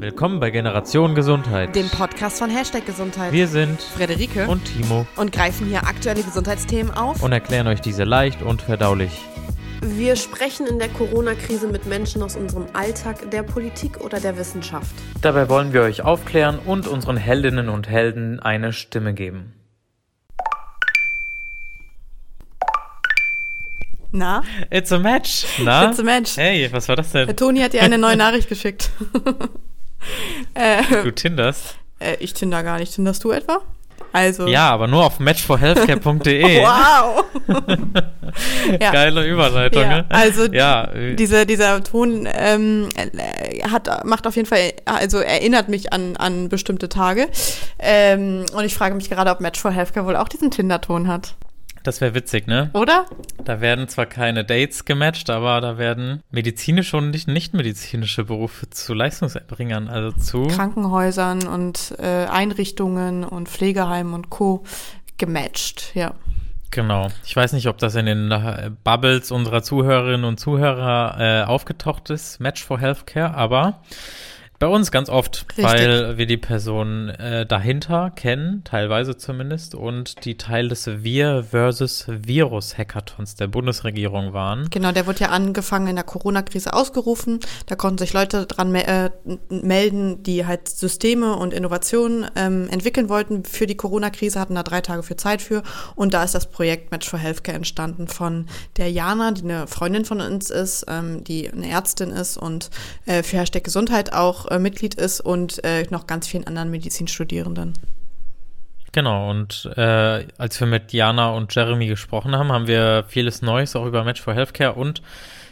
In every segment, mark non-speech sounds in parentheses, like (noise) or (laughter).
Willkommen bei Generation Gesundheit, dem Podcast von Hashtag Gesundheit. Wir sind Frederike und Timo und greifen hier aktuelle Gesundheitsthemen auf und erklären euch diese leicht und verdaulich. Wir sprechen in der Corona-Krise mit Menschen aus unserem Alltag, der Politik oder der Wissenschaft. Dabei wollen wir euch aufklären und unseren Heldinnen und Helden eine Stimme geben. Na? It's a match. Na? It's a match. Hey, was war das denn? Der Toni hat dir eine neue (laughs) Nachricht geschickt. (laughs) äh, du tinderst? Äh, ich tinder gar nicht. Tinderst du etwa? Also. Ja, aber nur auf matchforhealthcare.de. (laughs) wow! (laughs) ja. Geile Überleitung, ja, ne? Also ja. Diese, dieser Ton ähm, hat, macht auf jeden Fall, also erinnert mich an, an bestimmte Tage. Ähm, und ich frage mich gerade, ob Match for Healthcare wohl auch diesen Tinder-Ton hat. Das wäre witzig, ne? Oder? Da werden zwar keine Dates gematcht, aber da werden medizinische und nicht nichtmedizinische Berufe zu Leistungserbringern, also zu Krankenhäusern und äh, Einrichtungen und Pflegeheimen und Co. gematcht, ja. Genau. Ich weiß nicht, ob das in den äh, Bubbles unserer Zuhörerinnen und Zuhörer äh, aufgetaucht ist, Match for Healthcare, aber bei uns ganz oft, Richtig. weil wir die Person äh, dahinter kennen, teilweise zumindest, und die Teil des Wir versus Virus Hackathons der Bundesregierung waren. Genau, der wurde ja angefangen in der Corona-Krise ausgerufen. Da konnten sich Leute dran me äh, melden, die halt Systeme und Innovationen ähm, entwickeln wollten für die Corona-Krise, hatten da drei Tage für Zeit für. Und da ist das Projekt Match for Healthcare entstanden von der Jana, die eine Freundin von uns ist, ähm, die eine Ärztin ist und äh, für Hashtag Gesundheit auch äh, Mitglied ist und äh, noch ganz vielen anderen Medizinstudierenden. Genau, und äh, als wir mit Jana und Jeremy gesprochen haben, haben wir vieles Neues auch über Match for Healthcare und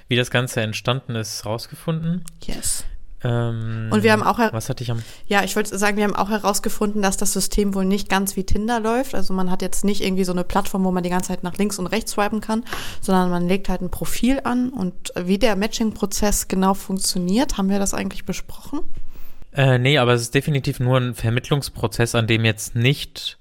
wie das Ganze entstanden ist, rausgefunden. Yes. Ähm, und wir haben auch was hatte ich am ja ich wollte sagen wir haben auch herausgefunden dass das System wohl nicht ganz wie Tinder läuft. Also man hat jetzt nicht irgendwie so eine Plattform wo man die ganze Zeit nach links und rechts swipen kann sondern man legt halt ein Profil an. Und wie der Matching-Prozess genau funktioniert haben wir das eigentlich besprochen? Äh, nee aber es ist definitiv nur ein Vermittlungsprozess an dem jetzt nicht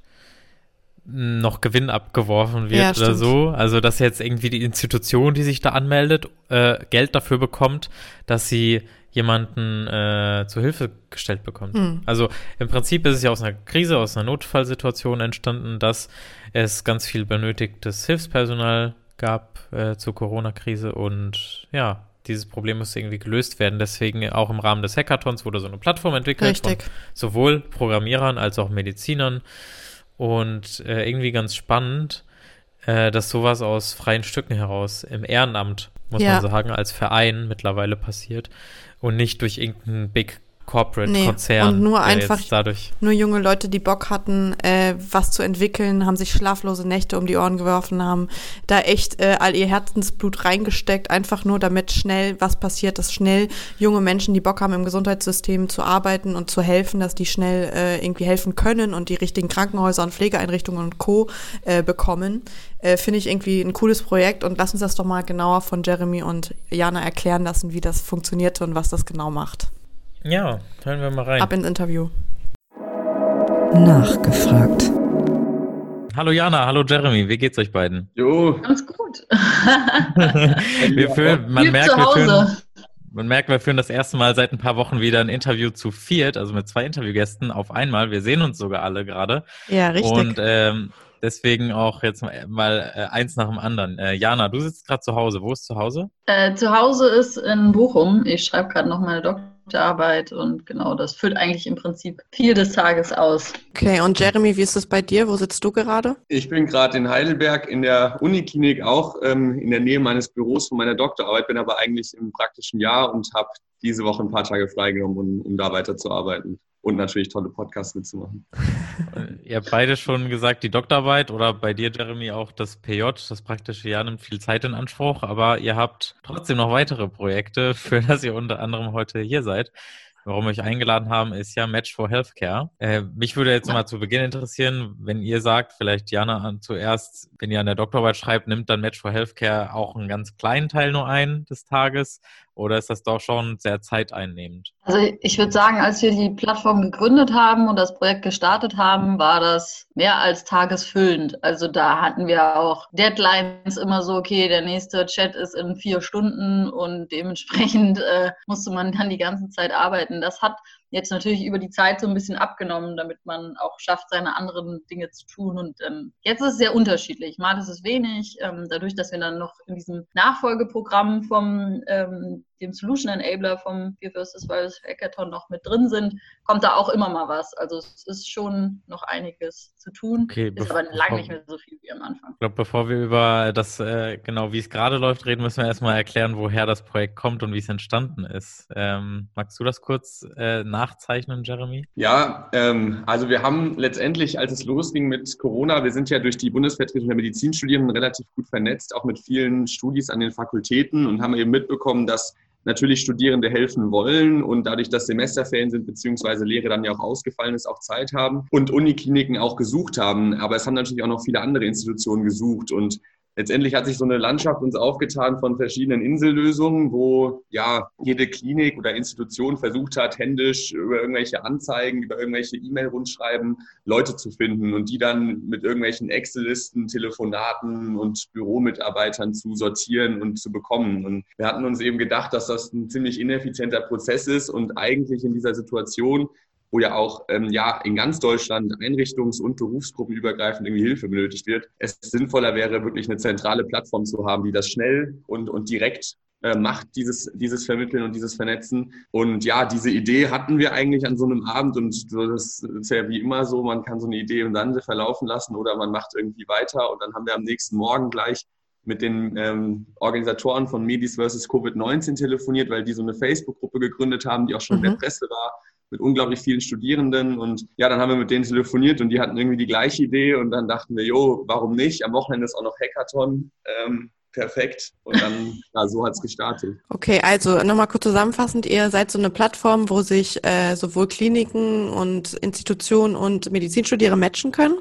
noch Gewinn abgeworfen wird ja, oder so. Also, dass jetzt irgendwie die Institution, die sich da anmeldet, äh, Geld dafür bekommt, dass sie jemanden äh, zu Hilfe gestellt bekommt. Mhm. Also im Prinzip ist es ja aus einer Krise, aus einer Notfallsituation entstanden, dass es ganz viel benötigtes Hilfspersonal gab äh, zur Corona-Krise und ja, dieses Problem muss irgendwie gelöst werden. Deswegen auch im Rahmen des Hackathons wurde so eine Plattform entwickelt Richtig. von sowohl Programmierern als auch Medizinern und äh, irgendwie ganz spannend, äh, dass sowas aus freien Stücken heraus im Ehrenamt, muss ja. man sagen, als Verein mittlerweile passiert und nicht durch irgendeinen Big Corporate nee, Konzern. Und nur einfach dadurch nur junge Leute, die Bock hatten, äh, was zu entwickeln, haben sich schlaflose Nächte um die Ohren geworfen, haben da echt äh, all ihr Herzensblut reingesteckt, einfach nur damit schnell was passiert, dass schnell junge Menschen, die Bock haben, im Gesundheitssystem zu arbeiten und zu helfen, dass die schnell äh, irgendwie helfen können und die richtigen Krankenhäuser und Pflegeeinrichtungen und Co. Äh, bekommen. Äh, Finde ich irgendwie ein cooles Projekt und lass uns das doch mal genauer von Jeremy und Jana erklären lassen, wie das funktioniert und was das genau macht. Ja, hören wir mal rein. Ab ins Interview. Nachgefragt. Hallo Jana, hallo Jeremy, wie geht's euch beiden? Jo. Ganz gut. (laughs) wir führen, man merkt, wir führen, man merkt, wir führen das erste Mal seit ein paar Wochen wieder ein Interview zu viert, also mit zwei Interviewgästen auf einmal. Wir sehen uns sogar alle gerade. Ja, richtig. Und ähm, deswegen auch jetzt mal äh, eins nach dem anderen. Äh, Jana, du sitzt gerade zu Hause. Wo ist zu Hause? Äh, zu Hause ist in Bochum. Ich schreibe gerade noch meine Arbeit und genau, das füllt eigentlich im Prinzip viel des Tages aus. Okay, und Jeremy, wie ist es bei dir? Wo sitzt du gerade? Ich bin gerade in Heidelberg in der Uniklinik, auch ähm, in der Nähe meines Büros von meiner Doktorarbeit, bin aber eigentlich im praktischen Jahr und habe diese Woche ein paar Tage freigenommen, um, um da weiterzuarbeiten und natürlich tolle Podcasts mitzumachen. Ihr habt beide schon gesagt, die Doktorarbeit oder bei dir, Jeremy, auch das PJ, das praktische Jahr nimmt viel Zeit in Anspruch, aber ihr habt trotzdem noch weitere Projekte, für das ihr unter anderem heute hier seid. Warum wir euch eingeladen haben, ist ja Match for Healthcare. Äh, mich würde jetzt mal zu Beginn interessieren, wenn ihr sagt, vielleicht Jana zuerst, wenn ihr an der Doktorarbeit schreibt, nimmt dann Match for Healthcare auch einen ganz kleinen Teil nur ein des Tages Oder ist das doch schon sehr zeiteinnehmend? Also ich würde sagen, als wir die Plattform gegründet haben und das Projekt gestartet haben, war das mehr als tagesfüllend. Also da hatten wir auch Deadlines immer so, okay, der nächste Chat ist in vier Stunden und dementsprechend äh, musste man dann die ganze Zeit arbeiten. Das hat jetzt natürlich über die Zeit so ein bisschen abgenommen, damit man auch schafft, seine anderen Dinge zu tun. Und ähm, jetzt ist es sehr unterschiedlich. Mal ist es wenig, ähm, dadurch, dass wir dann noch in diesem Nachfolgeprogramm vom ähm, dem Solution Enabler vom Fear vs. Virus Hackathon noch mit drin sind, kommt da auch immer mal was. Also es ist schon noch einiges zu tun. Okay, ist aber lange nicht mehr so viel wie am Anfang. Ich glaube, bevor wir über das, äh, genau wie es gerade läuft, reden, müssen wir erstmal erklären, woher das Projekt kommt und wie es entstanden ist. Ähm, magst du das kurz äh, nachzeichnen, Jeremy? Ja, ähm, also wir haben letztendlich, als es losging mit Corona, wir sind ja durch die Bundesvertretung der Medizinstudierenden relativ gut vernetzt, auch mit vielen Studis an den Fakultäten und haben eben mitbekommen, dass natürlich Studierende helfen wollen und dadurch, dass Semesterferien sind, beziehungsweise Lehre dann ja auch ausgefallen ist, auch Zeit haben und Unikliniken auch gesucht haben. Aber es haben natürlich auch noch viele andere Institutionen gesucht und letztendlich hat sich so eine Landschaft uns aufgetan von verschiedenen Insellösungen, wo ja jede Klinik oder Institution versucht hat, händisch über irgendwelche Anzeigen, über irgendwelche E-Mail-Rundschreiben Leute zu finden und die dann mit irgendwelchen Excel-Listen, Telefonaten und Büromitarbeitern zu sortieren und zu bekommen. Und wir hatten uns eben gedacht, dass das ein ziemlich ineffizienter Prozess ist und eigentlich in dieser Situation wo ja auch ähm, ja in ganz Deutschland einrichtungs- und berufsgruppenübergreifend irgendwie Hilfe benötigt wird, es sinnvoller wäre, wirklich eine zentrale Plattform zu haben, die das schnell und, und direkt äh, macht, dieses, dieses Vermitteln und dieses Vernetzen. Und ja, diese Idee hatten wir eigentlich an so einem Abend und so, das ist ja wie immer so, man kann so eine Idee im Sande verlaufen lassen oder man macht irgendwie weiter und dann haben wir am nächsten Morgen gleich mit den ähm, Organisatoren von Medis vs. Covid-19 telefoniert, weil die so eine Facebook-Gruppe gegründet haben, die auch schon mhm. in der Presse war mit unglaublich vielen Studierenden. Und ja, dann haben wir mit denen telefoniert und die hatten irgendwie die gleiche Idee. Und dann dachten wir, jo, warum nicht? Am Wochenende ist auch noch Hackathon. Ähm, perfekt. Und dann, (laughs) ja, so hat es gestartet. Okay, also nochmal kurz zusammenfassend, ihr seid so eine Plattform, wo sich äh, sowohl Kliniken und Institutionen und Medizinstudierende matchen können.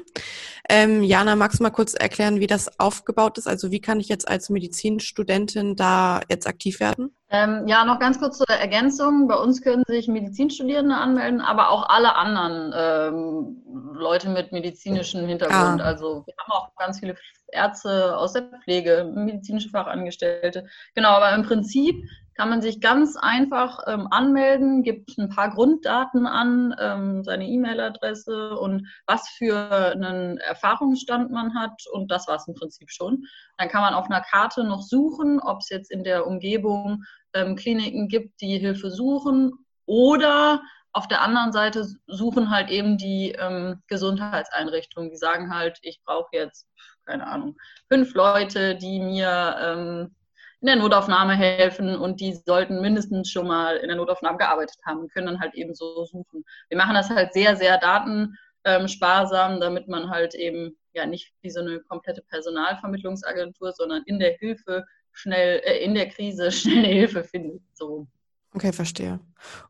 Ähm, Jana, magst du mal kurz erklären, wie das aufgebaut ist? Also wie kann ich jetzt als Medizinstudentin da jetzt aktiv werden? Ähm, ja, noch ganz kurz zur Ergänzung. Bei uns können sich Medizinstudierende anmelden, aber auch alle anderen ähm, Leute mit medizinischem Hintergrund. Ah. Also wir haben auch ganz viele Ärzte aus der Pflege, medizinische Fachangestellte. Genau, aber im Prinzip kann man sich ganz einfach ähm, anmelden, gibt ein paar Grunddaten an, ähm, seine E-Mail-Adresse und was für einen Erfahrungsstand man hat und das war es im Prinzip schon. Dann kann man auf einer Karte noch suchen, ob es jetzt in der Umgebung ähm, Kliniken gibt, die Hilfe suchen oder auf der anderen Seite suchen halt eben die ähm, Gesundheitseinrichtungen, die sagen halt, ich brauche jetzt, keine Ahnung, fünf Leute, die mir ähm, in der Notaufnahme helfen und die sollten mindestens schon mal in der Notaufnahme gearbeitet haben und können dann halt eben so suchen. Wir machen das halt sehr, sehr datensparsam, damit man halt eben ja nicht wie so eine komplette Personalvermittlungsagentur, sondern in der Hilfe schnell, äh, in der Krise (laughs) schnell eine Hilfe findet. So. Okay, verstehe.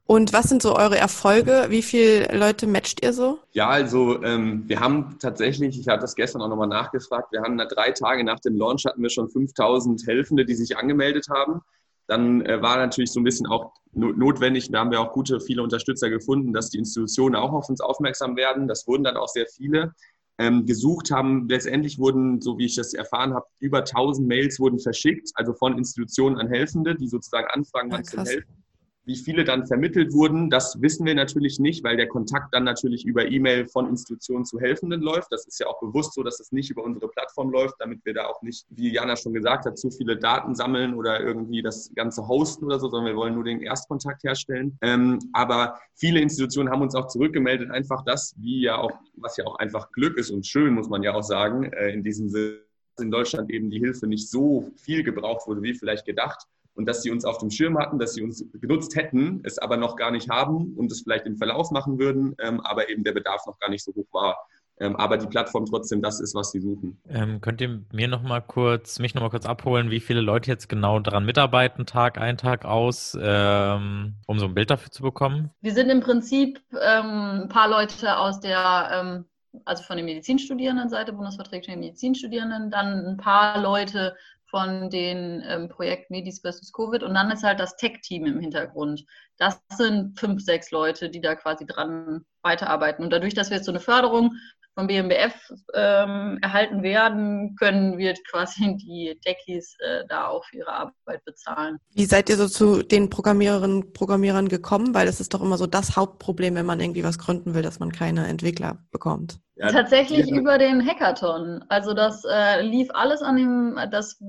Und was sind so eure Erfolge? Wie viele Leute matcht ihr so? Ja, also ähm, wir haben tatsächlich, ich hatte das gestern auch nochmal nachgefragt, wir haben drei Tage nach dem Launch hatten wir schon 5000 Helfende, die sich angemeldet haben. Dann äh, war natürlich so ein bisschen auch notwendig, da haben wir auch gute, viele Unterstützer gefunden, dass die Institutionen auch auf uns aufmerksam werden. Das wurden dann auch sehr viele. Ähm, gesucht haben. Letztendlich wurden, so wie ich das erfahren habe, über 1000 Mails wurden verschickt, also von Institutionen an Helfende, die sozusagen anfragen, wann ja, zu helfen. Wie viele dann vermittelt wurden, das wissen wir natürlich nicht, weil der Kontakt dann natürlich über E-Mail von Institutionen zu Helfenden läuft. Das ist ja auch bewusst so, dass das nicht über unsere Plattform läuft, damit wir da auch nicht, wie Jana schon gesagt hat, zu viele Daten sammeln oder irgendwie das Ganze hosten oder so, sondern wir wollen nur den Erstkontakt herstellen. Ähm, aber viele Institutionen haben uns auch zurückgemeldet, einfach das, wie ja auch, was ja auch einfach Glück ist und schön, muss man ja auch sagen, äh, in diesem Sinne in Deutschland eben die Hilfe nicht so viel gebraucht wurde, wie vielleicht gedacht und dass sie uns auf dem Schirm hatten, dass sie uns genutzt hätten, es aber noch gar nicht haben und es vielleicht im Verlauf machen würden, ähm, aber eben der Bedarf noch gar nicht so hoch war. Ähm, aber die Plattform trotzdem das ist, was sie suchen. Ähm, könnt ihr mir noch mal kurz, mich noch mal kurz abholen, wie viele Leute jetzt genau daran mitarbeiten, Tag ein, Tag aus, ähm, um so ein Bild dafür zu bekommen? Wir sind im Prinzip ähm, ein paar Leute aus der ähm, also von den Medizinstudierendenseite, Bundesvertretung der Medizinstudierenden, dann ein paar Leute von den ähm, Projekt Medis vs. Covid und dann ist halt das Tech-Team im Hintergrund. Das sind fünf, sechs Leute, die da quasi dran weiterarbeiten. Und dadurch, dass wir jetzt so eine Förderung vom BMBF ähm, erhalten werden, können wir quasi (laughs) die Techies äh, da auch für ihre Arbeit bezahlen. Wie seid ihr so zu den Programmiererinnen Programmierern gekommen? Weil das ist doch immer so das Hauptproblem, wenn man irgendwie was gründen will, dass man keine Entwickler bekommt. Ja, Tatsächlich ja. über den Hackathon. Also das äh, lief alles an dem, das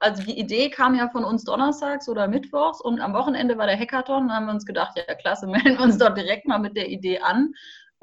also die Idee kam ja von uns donnerstags oder mittwochs und am Wochenende war der Hackathon. Da haben wir uns gedacht, ja klasse, (laughs) melden wir uns doch direkt mal mit der Idee an.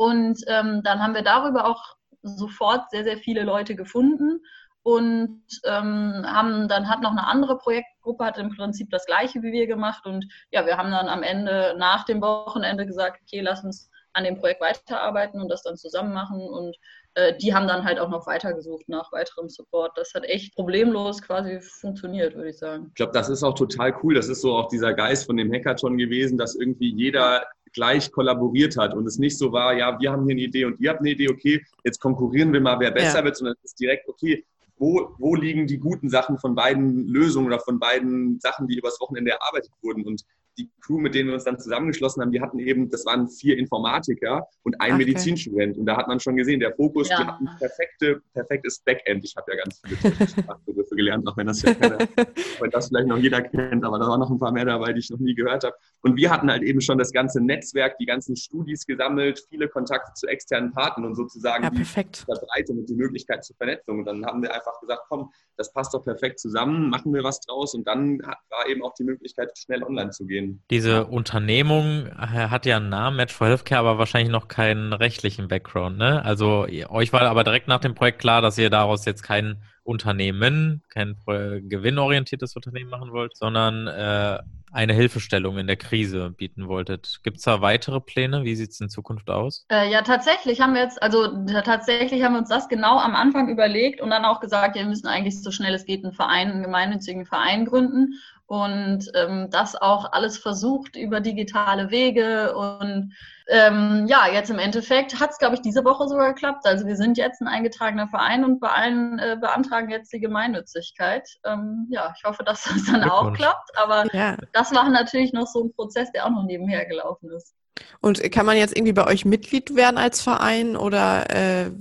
Und ähm, dann haben wir darüber auch sofort sehr, sehr viele Leute gefunden und ähm, haben dann hat noch eine andere Projektgruppe hat im Prinzip das gleiche wie wir gemacht und ja, wir haben dann am Ende nach dem Wochenende gesagt, okay, lass uns an dem Projekt weiterarbeiten und das dann zusammen machen und äh, die haben dann halt auch noch weitergesucht nach weiterem Support. Das hat echt problemlos quasi funktioniert, würde ich sagen. Ich glaube, das ist auch total cool. Das ist so auch dieser Geist von dem Hackathon gewesen, dass irgendwie jeder gleich kollaboriert hat und es nicht so war, ja, wir haben hier eine Idee und ihr habt eine Idee, okay, jetzt konkurrieren wir mal, wer besser ja. wird, sondern es ist direkt, okay, wo, wo liegen die guten Sachen von beiden Lösungen oder von beiden Sachen, die übers Wochenende erarbeitet wurden. Und die Crew, mit denen wir uns dann zusammengeschlossen haben, die hatten eben, das waren vier Informatiker und ein okay. Medizinstudent. Und da hat man schon gesehen, der Fokus, ja. die hatten perfekte, perfektes Backend. Ich habe ja ganz viele Sprachbegriffe gelernt, auch wenn das ja keiner, (laughs) wenn das vielleicht noch jeder kennt, aber da waren noch ein paar mehr dabei, die ich noch nie gehört habe. Und wir hatten halt eben schon das ganze Netzwerk, die ganzen Studis gesammelt, viele Kontakte zu externen Partnern und sozusagen ja, die Verbreitung und die Möglichkeit zur Vernetzung. Und dann haben wir einfach gesagt, komm, das passt doch perfekt zusammen, machen wir was draus. Und dann war eben auch die Möglichkeit, schnell online zu gehen. Diese Unternehmung hat ja einen Namen, Match for Healthcare, aber wahrscheinlich noch keinen rechtlichen Background. Ne? Also euch war aber direkt nach dem Projekt klar, dass ihr daraus jetzt kein Unternehmen, kein gewinnorientiertes Unternehmen machen wollt, sondern äh, eine Hilfestellung in der Krise bieten wolltet. Gibt es da weitere Pläne? Wie sieht es in Zukunft aus? Äh, ja, tatsächlich haben wir jetzt, also tatsächlich haben wir uns das genau am Anfang überlegt und dann auch gesagt, wir müssen eigentlich so schnell es geht einen Verein, einen gemeinnützigen Verein gründen und ähm, das auch alles versucht über digitale Wege. Und ähm, ja, jetzt im Endeffekt hat es, glaube ich, diese Woche sogar geklappt. Also wir sind jetzt ein eingetragener Verein und bei allen äh, beantragen jetzt die Gemeinnützigkeit. Ähm, ja, ich hoffe, dass das dann auch klappt. Aber ja. das war natürlich noch so ein Prozess, der auch noch nebenher gelaufen ist. Und kann man jetzt irgendwie bei euch Mitglied werden als Verein oder äh,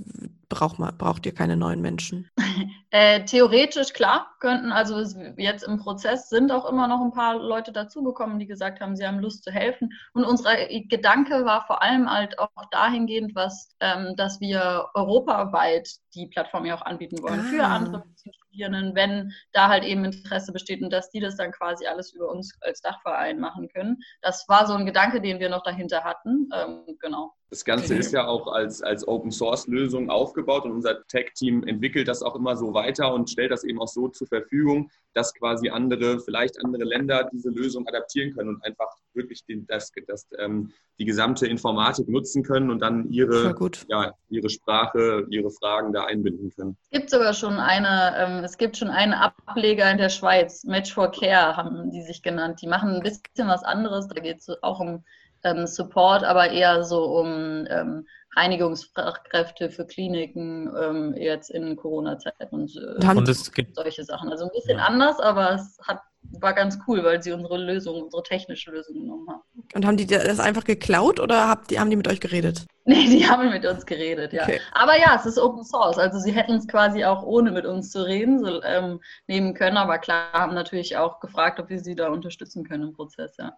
braucht, man, braucht ihr keine neuen Menschen? (laughs) Äh, theoretisch klar, könnten, also jetzt im Prozess sind auch immer noch ein paar Leute dazugekommen, die gesagt haben, sie haben Lust zu helfen. Und unser Gedanke war vor allem halt auch dahingehend, was, ähm, dass wir europaweit die Plattform ja auch anbieten wollen ah. für andere Studierenden, wenn da halt eben Interesse besteht und dass die das dann quasi alles über uns als Dachverein machen können. Das war so ein Gedanke, den wir noch dahinter hatten. Ähm, genau. Das Ganze ist ja auch als, als Open Source Lösung aufgebaut und unser Tech-Team entwickelt das auch immer so weiter und stellt das eben auch so zur Verfügung, dass quasi andere, vielleicht andere Länder diese Lösung adaptieren können und einfach wirklich den, das, das, ähm, die gesamte Informatik nutzen können und dann ihre, ja, ihre Sprache, ihre Fragen da einbinden können. Es gibt sogar schon eine, ähm, es gibt schon einen Ableger in der Schweiz, Match for Care haben die sich genannt. Die machen ein bisschen was anderes, da geht es auch um ähm, Support, aber eher so um ähm, Reinigungsfachkräfte für Kliniken ähm, jetzt in Corona-Zeiten und, äh, und solche Sachen. Also ein bisschen ja. anders, aber es hat, war ganz cool, weil sie unsere Lösung, unsere technische Lösung genommen haben. Und haben die das einfach geklaut oder habt die, haben die mit euch geredet? (laughs) Nee, die haben mit uns geredet, ja. Okay. Aber ja, es ist Open Source. Also sie hätten es quasi auch ohne mit uns zu reden so, ähm, nehmen können, aber klar haben natürlich auch gefragt, ob wir sie da unterstützen können im Prozess, ja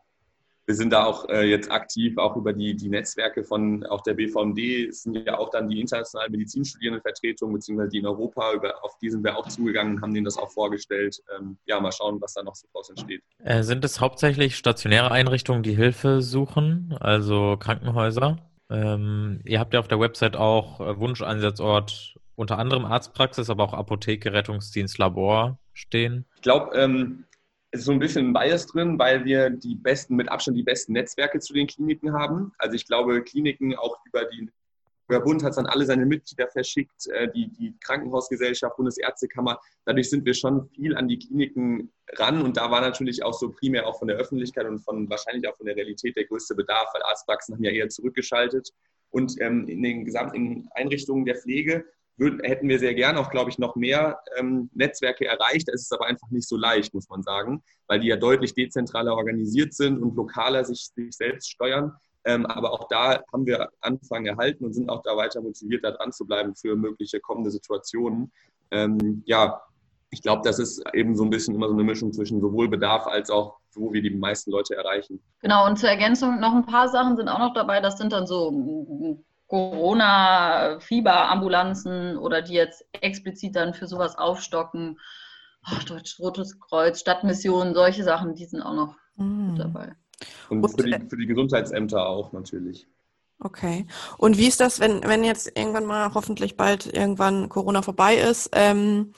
wir sind da auch äh, jetzt aktiv, auch über die, die Netzwerke von auch der BVMD, es sind ja auch dann die internationalen Medizinstudierendenvertretungen, beziehungsweise die in Europa, über, auf die sind wir auch zugegangen, haben denen das auch vorgestellt. Ähm, ja, mal schauen, was da noch so draus entsteht. Äh, sind es hauptsächlich stationäre Einrichtungen, die Hilfe suchen, also Krankenhäuser? Ähm, ihr habt ja auf der Website auch äh, Wunscheinsatzort unter anderem Arztpraxis, aber auch Apotheke, Rettungsdienst, Labor stehen. Ich glaube, ähm, ist so ein bisschen ein Bias drin, weil wir die besten, mit Abstand die besten Netzwerke zu den Kliniken haben. Also ich glaube, Kliniken auch über die der Bund hat dann alle seine Mitglieder verschickt, äh, die, die Krankenhausgesellschaft, Bundesärztekammer. Dadurch sind wir schon viel an die Kliniken ran und da war natürlich auch so primär auch von der Öffentlichkeit und von wahrscheinlich auch von der Realität der größte Bedarf, weil Arztpraxen haben ja eher zurückgeschaltet. Und ähm, in den gesamten Einrichtungen der Pflege würden, hätten wir sehr gern auch, glaube ich, noch mehr ähm, Netzwerke erreicht. Es ist aber einfach nicht so leicht, muss man sagen, weil die ja deutlich dezentraler organisiert sind und lokaler sich, sich selbst steuern. Ähm, aber auch da haben wir Anfang erhalten und sind auch da weiter motiviert, da dran zu bleiben für mögliche kommende Situationen. Ähm, ja, ich glaube, das ist eben so ein bisschen immer so eine Mischung zwischen sowohl Bedarf als auch, wo wir die meisten Leute erreichen. Genau, und zur Ergänzung noch ein paar Sachen sind auch noch dabei. Das sind dann so Corona-Fieberambulanzen oder die jetzt explizit dann für sowas aufstocken. Oh, Deutsch-Rotes Kreuz, Stadtmissionen, solche Sachen, die sind auch noch mhm. dabei. Und, für, die, für die Gesundheitsämter auch natürlich. Okay. Und wie ist das, wenn, wenn jetzt irgendwann mal hoffentlich bald irgendwann Corona vorbei ist? Ähm,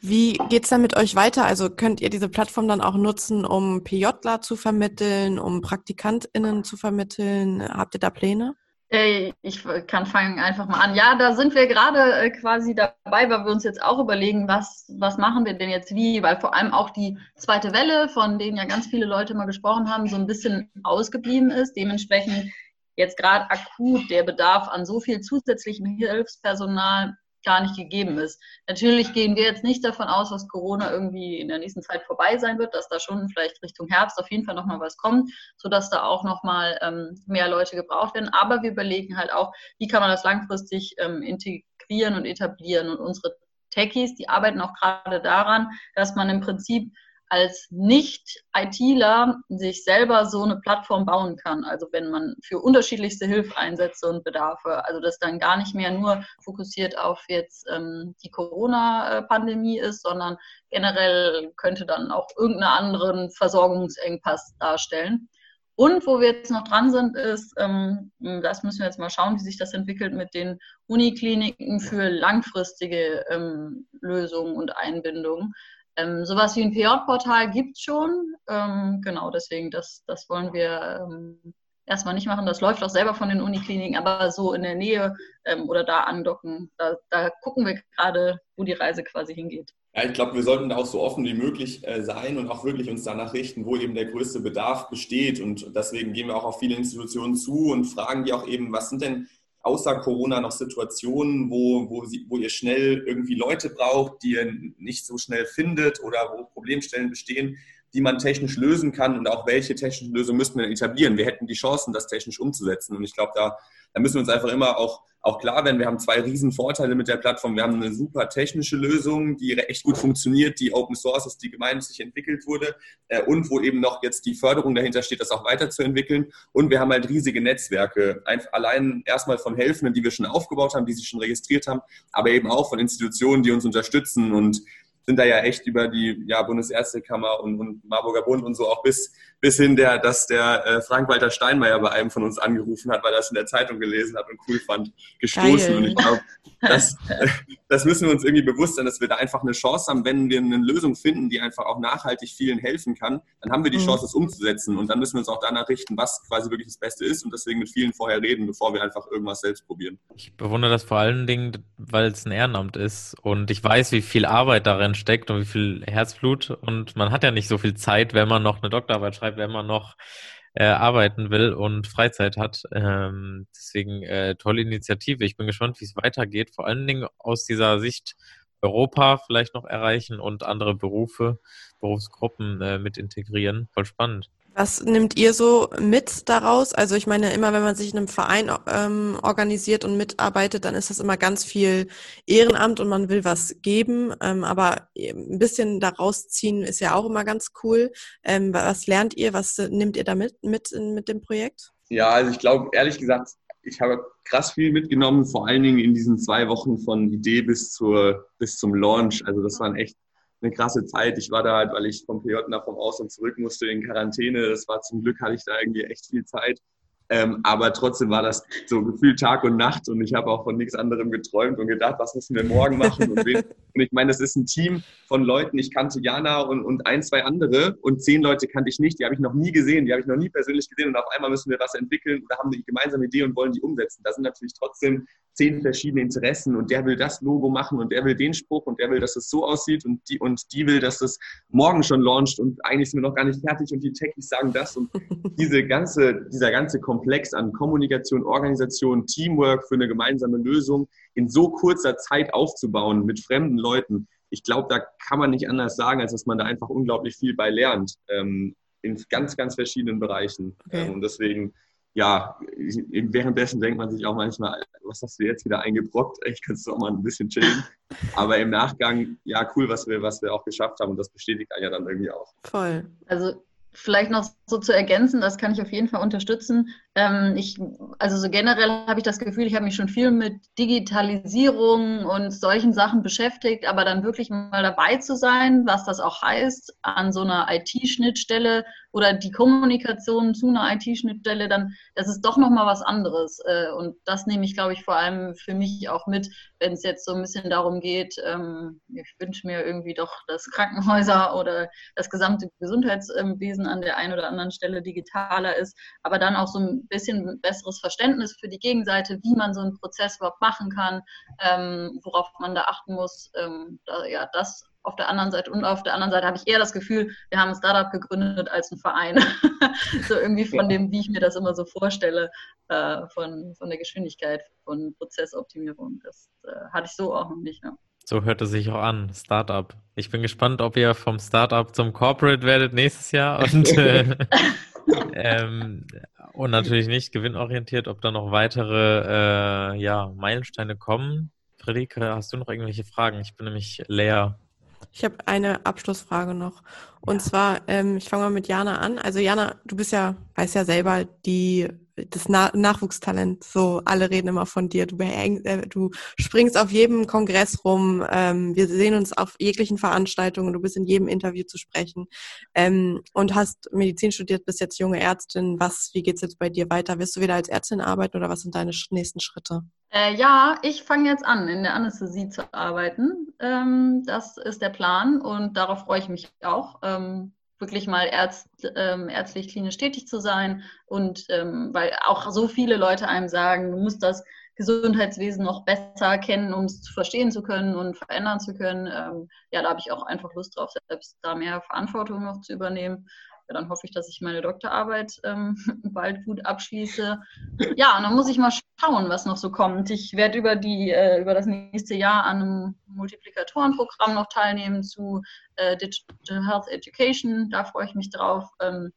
wie geht es dann mit euch weiter? Also könnt ihr diese Plattform dann auch nutzen, um PJler zu vermitteln, um PraktikantInnen zu vermitteln? Habt ihr da Pläne? Ich kann fangen einfach mal an. Ja, da sind wir gerade äh, quasi dabei, weil wir uns jetzt auch überlegen, was, was machen wir denn jetzt wie, weil vor allem auch die zweite Welle, von denen ja ganz viele Leute mal gesprochen haben, so ein bisschen ausgeblieben ist. Dementsprechend jetzt gerade akut der Bedarf an so viel zusätzlichem Hilfspersonal gar nicht gegeben ist. Natürlich gehen wir jetzt nicht davon aus, dass Corona irgendwie in der nächsten Zeit vorbei sein wird, dass da schon vielleicht Richtung Herbst auf jeden Fall nochmal was kommt, sodass da auch nochmal ähm, mehr Leute gebraucht werden. Aber wir überlegen halt auch, wie kann man das langfristig ähm, integrieren und etablieren. Und unsere Techies, die arbeiten auch gerade daran, dass man im Prinzip als Nicht-ITler sich selber so eine Plattform bauen kann. Also wenn man für unterschiedlichste Hilfeinsätze und Bedarfe, also das dann gar nicht mehr nur fokussiert auf jetzt ähm, die Corona-Pandemie ist, sondern generell könnte dann auch irgendeinen anderen Versorgungsengpass darstellen. Und wo wir jetzt noch dran sind, ist, ähm, das müssen wir jetzt mal schauen, wie sich das entwickelt mit den Unikliniken für langfristige ähm, Lösungen und Einbindungen. Ähm, sowas wie ein PJ-Portal gibt es schon. Ähm, genau, deswegen, das, das wollen wir ähm, erstmal nicht machen. Das läuft auch selber von den Unikliniken, aber so in der Nähe ähm, oder da andocken, da, da gucken wir gerade, wo die Reise quasi hingeht. Ja, ich glaube, wir sollten da auch so offen wie möglich äh, sein und auch wirklich uns danach richten, wo eben der größte Bedarf besteht. Und deswegen gehen wir auch auf viele Institutionen zu und fragen die auch eben, was sind denn außer Corona noch Situationen, wo, wo, sie, wo ihr schnell irgendwie Leute braucht, die ihr nicht so schnell findet oder wo Problemstellen bestehen, die man technisch lösen kann und auch welche technischen Lösungen müssten wir etablieren. Wir hätten die Chancen, das technisch umzusetzen. Und ich glaube, da, da müssen wir uns einfach immer auch auch klar werden, wir haben zwei riesen Vorteile mit der Plattform. Wir haben eine super technische Lösung, die echt gut funktioniert, die Open Source ist, die gemeinnützig entwickelt wurde äh, und wo eben noch jetzt die Förderung dahinter steht, das auch weiterzuentwickeln. Und wir haben halt riesige Netzwerke, allein erstmal von Helfenden, die wir schon aufgebaut haben, die sich schon registriert haben, aber eben auch von Institutionen, die uns unterstützen und sind da ja echt über die ja, Bundesärztekammer und, und Marburger Bund und so auch bis, bis hin, der, dass der äh, Frank-Walter Steinmeier bei einem von uns angerufen hat, weil er es in der Zeitung gelesen hat und cool fand, gestoßen. Geil. Und ich glaube, das, (laughs) das müssen wir uns irgendwie bewusst sein, dass wir da einfach eine Chance haben, wenn wir eine Lösung finden, die einfach auch nachhaltig vielen helfen kann, dann haben wir die mhm. Chance, es umzusetzen. Und dann müssen wir uns auch danach richten, was quasi wirklich das Beste ist und deswegen mit vielen vorher reden, bevor wir einfach irgendwas selbst probieren. Ich bewundere das vor allen Dingen, weil es ein Ehrenamt ist und ich weiß, wie viel Arbeit darin steckt und wie viel Herzblut. Und man hat ja nicht so viel Zeit, wenn man noch eine Doktorarbeit schreibt, wenn man noch äh, arbeiten will und Freizeit hat. Ähm, deswegen äh, tolle Initiative. Ich bin gespannt, wie es weitergeht. Vor allen Dingen aus dieser Sicht Europa vielleicht noch erreichen und andere Berufe, Berufsgruppen äh, mit integrieren. Voll spannend. Was nimmt ihr so mit daraus? Also ich meine, immer wenn man sich in einem Verein ähm, organisiert und mitarbeitet, dann ist das immer ganz viel Ehrenamt und man will was geben. Ähm, aber ein bisschen daraus ziehen ist ja auch immer ganz cool. Ähm, was lernt ihr? Was nehmt ihr da mit, mit, in, mit dem Projekt? Ja, also ich glaube, ehrlich gesagt, ich habe krass viel mitgenommen, vor allen Dingen in diesen zwei Wochen von Idee bis, zur, bis zum Launch. Also das waren echt eine krasse Zeit. Ich war da halt, weil ich vom PJ nach vom Aus und zurück musste in Quarantäne. Das war zum Glück, hatte ich da irgendwie echt viel Zeit. Ähm, aber trotzdem war das so gefühlt Tag und Nacht und ich habe auch von nichts anderem geträumt und gedacht, was müssen wir morgen machen? Und, (laughs) und ich meine, das ist ein Team von Leuten. Ich kannte Jana und, und ein, zwei andere und zehn Leute kannte ich nicht. Die habe ich noch nie gesehen, die habe ich noch nie persönlich gesehen und auf einmal müssen wir was entwickeln oder haben eine gemeinsame Idee und wollen die umsetzen. Da sind natürlich trotzdem zehn verschiedene Interessen und der will das Logo machen und der will den Spruch und der will, dass es so aussieht und die, und die will, dass es morgen schon launcht und eigentlich sind wir noch gar nicht fertig und die Techies sagen das und (laughs) diese ganze, dieser ganze Komplex an Kommunikation, Organisation, Teamwork für eine gemeinsame Lösung in so kurzer Zeit aufzubauen mit fremden Leuten, ich glaube, da kann man nicht anders sagen, als dass man da einfach unglaublich viel bei lernt, ähm, in ganz, ganz verschiedenen Bereichen. Okay. Ähm, und deswegen, ja, währenddessen denkt man sich auch manchmal, was hast du jetzt wieder eingebrockt? Ich könnte es auch mal ein bisschen chillen. Aber im Nachgang, ja, cool, was wir, was wir auch geschafft haben und das bestätigt einen ja dann irgendwie auch. Voll. Also vielleicht noch so zu ergänzen, das kann ich auf jeden Fall unterstützen. Ähm, ich, also so generell habe ich das Gefühl, ich habe mich schon viel mit Digitalisierung und solchen Sachen beschäftigt, aber dann wirklich mal dabei zu sein, was das auch heißt, an so einer IT-Schnittstelle oder die Kommunikation zu einer IT-Schnittstelle, dann, das ist doch nochmal was anderes. Äh, und das nehme ich, glaube ich, vor allem für mich auch mit, wenn es jetzt so ein bisschen darum geht, ähm, ich wünsche mir irgendwie doch, dass Krankenhäuser oder das gesamte Gesundheitswesen an der einen oder anderen Stelle digitaler ist, aber dann auch so ein bisschen besseres Verständnis für die Gegenseite, wie man so einen Prozess überhaupt machen kann, ähm, worauf man da achten muss. Ähm, da, ja, das auf der anderen Seite und auf der anderen Seite habe ich eher das Gefühl, wir haben ein Startup gegründet als ein Verein. (laughs) so irgendwie von dem, wie ich mir das immer so vorstelle, äh, von, von der Geschwindigkeit von Prozessoptimierung. Das äh, hatte ich so auch noch nicht. Ja. So hört es sich auch an, Startup. Ich bin gespannt, ob ihr vom Startup zum Corporate werdet nächstes Jahr (laughs) und, äh, ähm, und natürlich nicht gewinnorientiert, ob da noch weitere äh, ja, Meilensteine kommen. Friederike, hast du noch irgendwelche Fragen? Ich bin nämlich leer. Ich habe eine Abschlussfrage noch. Und ja. zwar, ähm, ich fange mal mit Jana an. Also Jana, du bist ja, weißt ja selber, die das Na Nachwuchstalent. So, alle reden immer von dir. Du, äh, du springst auf jedem Kongress rum. Ähm, wir sehen uns auf jeglichen Veranstaltungen. Du bist in jedem Interview zu sprechen. Ähm, und hast Medizin studiert, bist jetzt junge Ärztin. Was, wie geht's jetzt bei dir weiter? Wirst du wieder als Ärztin arbeiten oder was sind deine nächsten Schritte? Äh, ja, ich fange jetzt an, in der Anästhesie zu arbeiten. Ähm, das ist der Plan und darauf freue ich mich auch. Ähm, wirklich mal ärzt, ähm, ärztlich klinisch tätig zu sein und ähm, weil auch so viele Leute einem sagen, du musst das Gesundheitswesen noch besser kennen, um es verstehen zu können und verändern zu können. Ähm, ja, da habe ich auch einfach Lust drauf, selbst da mehr Verantwortung noch zu übernehmen dann hoffe ich, dass ich meine Doktorarbeit ähm, (laughs) bald gut abschließe. Ja, und dann muss ich mal schauen, was noch so kommt. Ich werde über, äh, über das nächste Jahr an einem Multiplikatorenprogramm noch teilnehmen zu äh, Digital Health Education. Da freue ich mich drauf, ähm,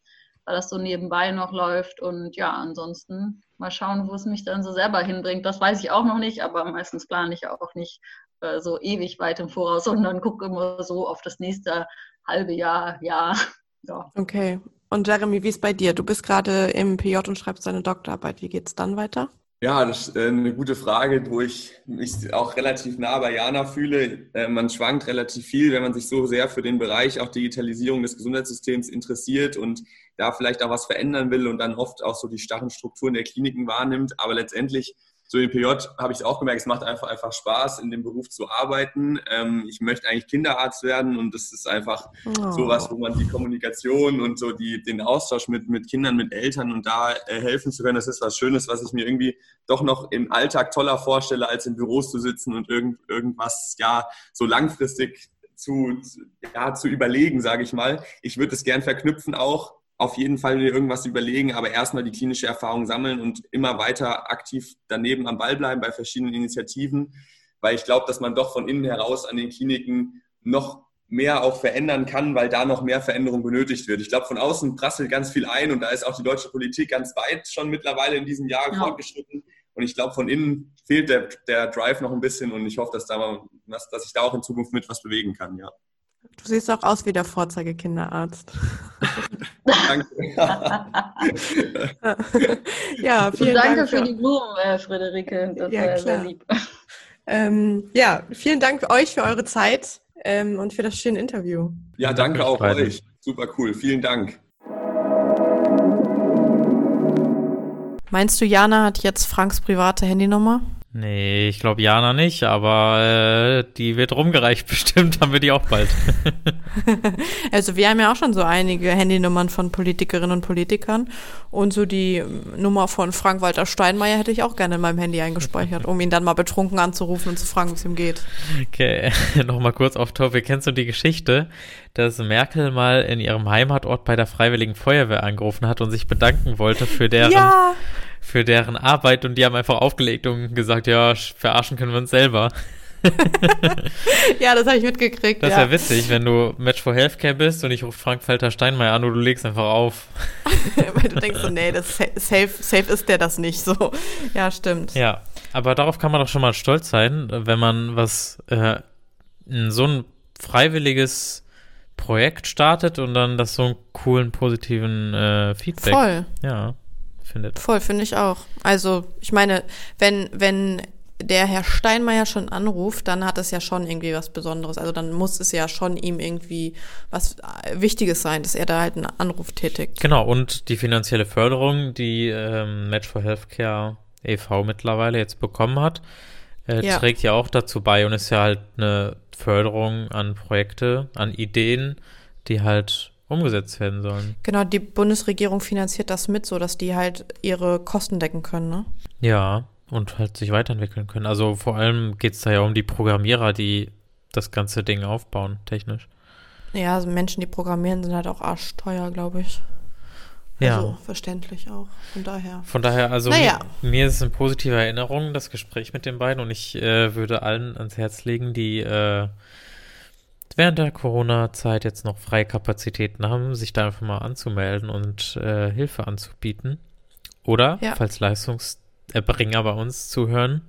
weil das so nebenbei noch läuft. Und ja, ansonsten mal schauen, wo es mich dann so selber hinbringt. Das weiß ich auch noch nicht, aber meistens plane ich auch nicht äh, so ewig weit im Voraus, (laughs) sondern gucke immer so auf das nächste halbe Jahr, Jahr ja. Okay. Und Jeremy, wie ist bei dir? Du bist gerade im PJ und schreibst deine Doktorarbeit. Wie geht es dann weiter? Ja, das ist äh, eine gute Frage, wo ich mich auch relativ nah bei Jana fühle. Äh, man schwankt relativ viel, wenn man sich so sehr für den Bereich auch Digitalisierung des Gesundheitssystems interessiert und da vielleicht auch was verändern will und dann oft auch so die starren Strukturen der Kliniken wahrnimmt. Aber letztendlich so im PJ habe ich auch gemerkt, es macht einfach, einfach Spaß, in dem Beruf zu arbeiten. Ähm, ich möchte eigentlich Kinderarzt werden und das ist einfach oh. sowas, wo man die Kommunikation und so die, den Austausch mit, mit Kindern, mit Eltern und da äh, helfen zu können, das ist was Schönes, was ich mir irgendwie doch noch im Alltag toller vorstelle, als in Büros zu sitzen und irgend, irgendwas, ja, so langfristig zu, ja, zu überlegen, sage ich mal. Ich würde es gern verknüpfen auch auf jeden Fall mir irgendwas überlegen, aber erstmal die klinische Erfahrung sammeln und immer weiter aktiv daneben am Ball bleiben bei verschiedenen Initiativen, weil ich glaube, dass man doch von innen heraus an den Kliniken noch mehr auch verändern kann, weil da noch mehr Veränderung benötigt wird. Ich glaube, von außen prasselt ganz viel ein und da ist auch die deutsche Politik ganz weit schon mittlerweile in diesem Jahr ja. fortgeschritten. Und ich glaube, von innen fehlt der, der Drive noch ein bisschen und ich hoffe, dass, da mal, dass, dass ich da auch in Zukunft mit was bewegen kann, ja. Du siehst auch aus wie der Vorzeigekinderarzt. Danke. (laughs) ja, vielen danke Dank. für die Blumen, äh, Friederike. Das ja, war sehr lieb. Ähm, ja, vielen Dank euch für eure Zeit ähm, und für das schöne Interview. Ja, danke auch euch. Super cool. Vielen Dank. Meinst du, Jana hat jetzt Franks private Handynummer? Nee, ich glaube Jana nicht, aber äh, die wird rumgereicht (laughs) bestimmt, haben wir die auch bald. (laughs) also wir haben ja auch schon so einige Handynummern von Politikerinnen und Politikern und so die Nummer von Frank-Walter Steinmeier hätte ich auch gerne in meinem Handy eingespeichert, um ihn dann mal betrunken anzurufen und zu fragen, wie es ihm geht. Okay, (laughs) nochmal kurz auf Topic. Kennst du die Geschichte, dass Merkel mal in ihrem Heimatort bei der Freiwilligen Feuerwehr angerufen hat und sich bedanken wollte für deren... Ja für deren Arbeit und die haben einfach aufgelegt und gesagt, ja, verarschen können wir uns selber. (laughs) ja, das habe ich mitgekriegt. Das ist ja. ja witzig, wenn du Match for Healthcare bist und ich rufe Frank Falter Steinmeier an und du legst einfach auf. (laughs) Weil du denkst so, (laughs) nee, das safe, safe ist der das nicht so. Ja, stimmt. Ja, aber darauf kann man doch schon mal stolz sein, wenn man was, äh, so ein freiwilliges Projekt startet und dann das so einen coolen, positiven äh, Feedback. Voll. Ja findet. Voll, finde ich auch. Also, ich meine, wenn, wenn der Herr Steinmeier schon anruft, dann hat es ja schon irgendwie was Besonderes. Also dann muss es ja schon ihm irgendwie was Wichtiges sein, dass er da halt einen Anruf tätigt. Genau, und die finanzielle Förderung, die ähm, Match for Healthcare e.V. mittlerweile jetzt bekommen hat, äh, ja. trägt ja auch dazu bei und ist ja halt eine Förderung an Projekte, an Ideen, die halt umgesetzt werden sollen. Genau, die Bundesregierung finanziert das mit, so dass die halt ihre Kosten decken können, ne? Ja, und halt sich weiterentwickeln können. Also vor allem geht es da ja um die Programmierer, die das ganze Ding aufbauen, technisch. Ja, also Menschen, die programmieren, sind halt auch arschteuer, glaube ich. Ja. Also verständlich auch. Von daher. Von daher, also naja. mir, mir, ist es eine positive Erinnerung, das Gespräch mit den beiden und ich äh, würde allen ans Herz legen, die äh, während der Corona-Zeit jetzt noch freie Kapazitäten haben, sich da einfach mal anzumelden und äh, Hilfe anzubieten. Oder, ja. falls Leistungserbringer bei uns zuhören,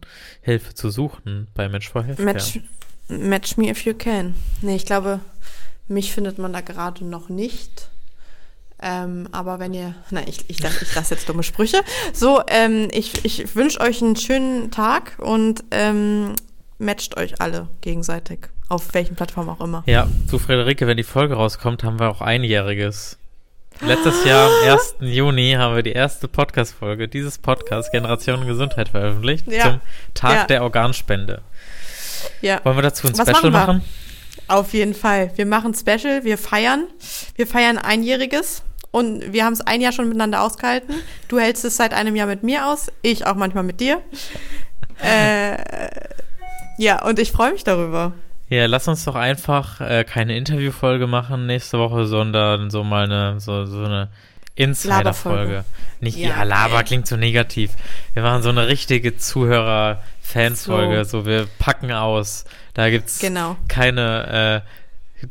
Hilfe zu suchen bei Match for Health. Match, match me if you can. Nee, ich glaube, mich findet man da gerade noch nicht. Ähm, aber wenn ihr, nein, ich, ich, ich lasse jetzt dumme Sprüche. So, ähm, ich, ich wünsche euch einen schönen Tag und ähm, matcht euch alle gegenseitig. Auf welchen Plattformen auch immer. Ja, zu Frederike, wenn die Folge rauskommt, haben wir auch einjähriges. Letztes Jahr am 1. Juni haben wir die erste Podcast-Folge dieses Podcast Generation Gesundheit veröffentlicht ja. zum Tag ja. der Organspende. Ja. Wollen wir dazu ein Was Special machen, machen? Auf jeden Fall. Wir machen Special, wir feiern. Wir feiern einjähriges und wir haben es ein Jahr schon miteinander ausgehalten. Du hältst es seit einem Jahr mit mir aus, ich auch manchmal mit dir. äh, ja, und ich freue mich darüber. Ja, lass uns doch einfach äh, keine Interviewfolge machen nächste Woche, sondern so mal eine, so, so eine Insider-Folge. Nicht, ja, ja Laber klingt so negativ. Wir machen so eine richtige Zuhörer-Fans-Folge. So. so. wir packen aus. Da gibt's genau. keine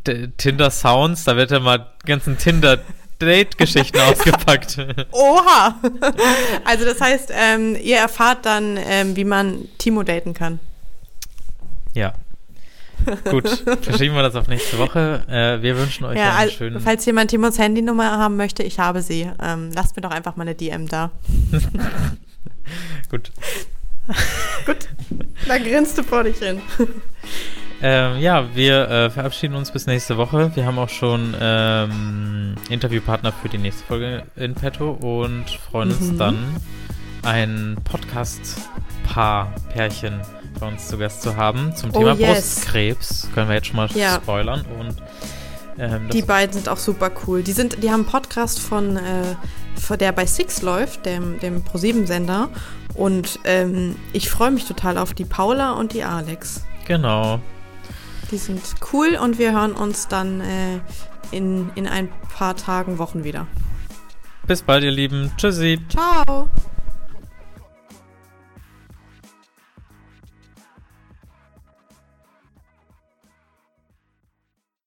äh, Tinder-Sounds, da wird ja mal ganzen Tinder- Date-Geschichten (laughs) ausgepackt. Oha! Also das heißt, ähm, ihr erfahrt dann, ähm, wie man Timo daten kann. Ja. (laughs) Gut, verschieben wir das auf nächste Woche. Äh, wir wünschen euch ja, einen schönen. Falls jemand Timos Handynummer haben möchte, ich habe sie. Ähm, lasst mir doch einfach mal eine DM da. (laughs) Gut. (laughs) Gut. Da grinst du vor dich hin. Ähm, ja, wir äh, verabschieden uns bis nächste Woche. Wir haben auch schon ähm, Interviewpartner für die nächste Folge in petto und freuen uns mhm. dann, ein Podcast-Paar, Pärchen bei uns zu Gast zu haben zum oh, Thema yes. Brustkrebs. Können wir jetzt schon mal ja. spoilern. Und, ähm, die beiden sind auch super cool. Die, sind, die haben einen Podcast von, äh, der bei Six läuft, dem, dem ProSieben-Sender. Und ähm, ich freue mich total auf die Paula und die Alex. Genau. Die sind cool und wir hören uns dann äh, in, in ein paar Tagen, Wochen wieder. Bis bald, ihr Lieben. Tschüssi. Ciao.